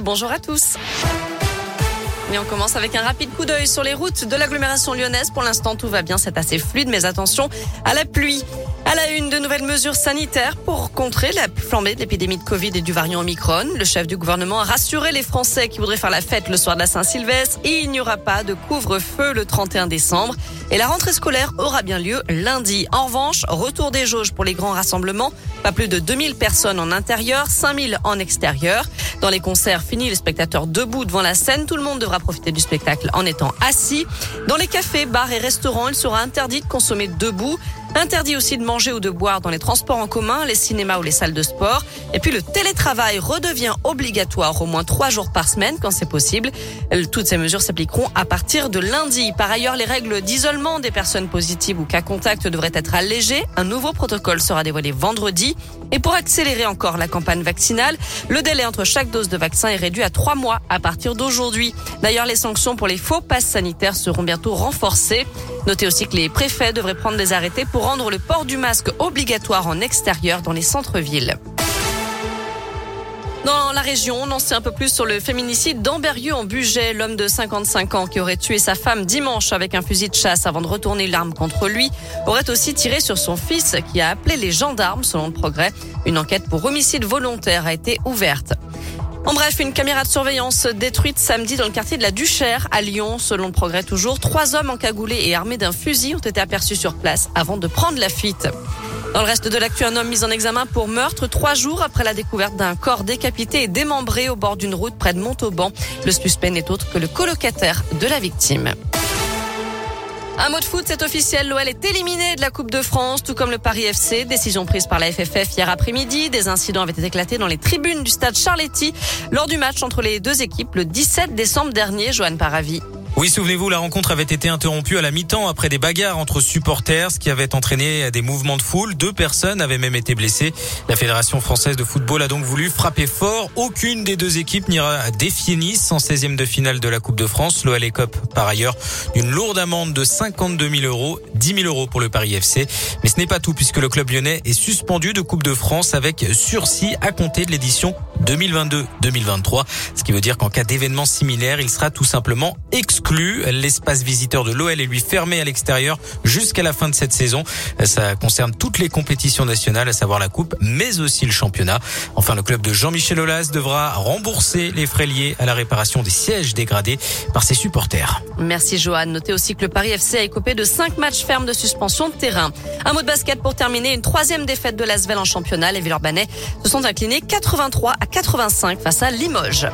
Bonjour à tous. Et on commence avec un rapide coup d'œil sur les routes de l'agglomération lyonnaise. Pour l'instant, tout va bien, c'est assez fluide, mais attention à la pluie. À la une, de nouvelles mesures sanitaires pour contrer la flambée de l'épidémie de Covid et du variant Omicron. Le chef du gouvernement a rassuré les Français qui voudraient faire la fête le soir de la Saint-Sylvestre. Il n'y aura pas de couvre-feu le 31 décembre. Et la rentrée scolaire aura bien lieu lundi. En revanche, retour des jauges pour les grands rassemblements. Pas plus de 2000 personnes en intérieur, 5000 en extérieur. Dans les concerts, fini les spectateurs debout devant la scène. Tout le monde devra profiter du spectacle en étant assis. Dans les cafés, bars et restaurants, il sera interdit de consommer debout. Interdit aussi de manger ou de boire dans les transports en commun, les cinémas ou les salles de sport. Et puis le télétravail redevient obligatoire au moins trois jours par semaine quand c'est possible. Toutes ces mesures s'appliqueront à partir de lundi. Par ailleurs, les règles d'isolement des personnes positives ou cas contact devraient être allégées. Un nouveau protocole sera dévoilé vendredi. Et pour accélérer encore la campagne vaccinale, le délai entre chaque dose de vaccin est réduit à trois mois à partir d'aujourd'hui. D'ailleurs, les sanctions pour les faux passes sanitaires seront bientôt renforcées. Notez aussi que les préfets devraient prendre des arrêtés pour rendre le port du masque obligatoire en extérieur dans les centres-villes. Dans la région, on en sait un peu plus sur le féminicide d'Amberieux en Bugey. L'homme de 55 ans qui aurait tué sa femme dimanche avec un fusil de chasse avant de retourner l'arme contre lui aurait aussi tiré sur son fils qui a appelé les gendarmes selon le progrès. Une enquête pour homicide volontaire a été ouverte. En bref, une caméra de surveillance détruite samedi dans le quartier de la Duchère à Lyon. Selon le progrès toujours, trois hommes encagoulés et armés d'un fusil ont été aperçus sur place avant de prendre la fuite. Dans le reste de l'actu, un homme mis en examen pour meurtre trois jours après la découverte d'un corps décapité et démembré au bord d'une route près de Montauban. Le suspect n'est autre que le colocataire de la victime. Un mot de foot, c'est officiel. L'OL est éliminé de la Coupe de France, tout comme le Paris FC. Décision prise par la FFF hier après-midi. Des incidents avaient été éclatés dans les tribunes du stade Charletti lors du match entre les deux équipes le 17 décembre dernier. Joanne Paravi. Oui, souvenez-vous, la rencontre avait été interrompue à la mi-temps après des bagarres entre supporters, ce qui avait entraîné des mouvements de foule. Deux personnes avaient même été blessées. La Fédération française de football a donc voulu frapper fort. Aucune des deux équipes n'ira défier Nice en 16e de finale de la Coupe de France. L'OL Cop, par ailleurs, une lourde amende de 52 000 euros, 10 000 euros pour le Paris FC. Mais ce n'est pas tout puisque le club lyonnais est suspendu de Coupe de France avec sursis à compter de l'édition 2022-2023. Ce qui veut dire qu'en cas d'événement similaire, il sera tout simplement exclu. L'espace visiteur de l'OL est lui fermé à l'extérieur jusqu'à la fin de cette saison. Ça concerne toutes les compétitions nationales, à savoir la Coupe, mais aussi le championnat. Enfin, le club de Jean-Michel Aulas devra rembourser les frais liés à la réparation des sièges dégradés par ses supporters. Merci Johan. Notez aussi que le Paris FC a écopé de cinq matchs fermes de suspension de terrain. Un mot de basket pour terminer. Une troisième défaite de l'Asvel en championnat. Les Villeurbanais se sont inclinés 83 à 85 face à Limoges.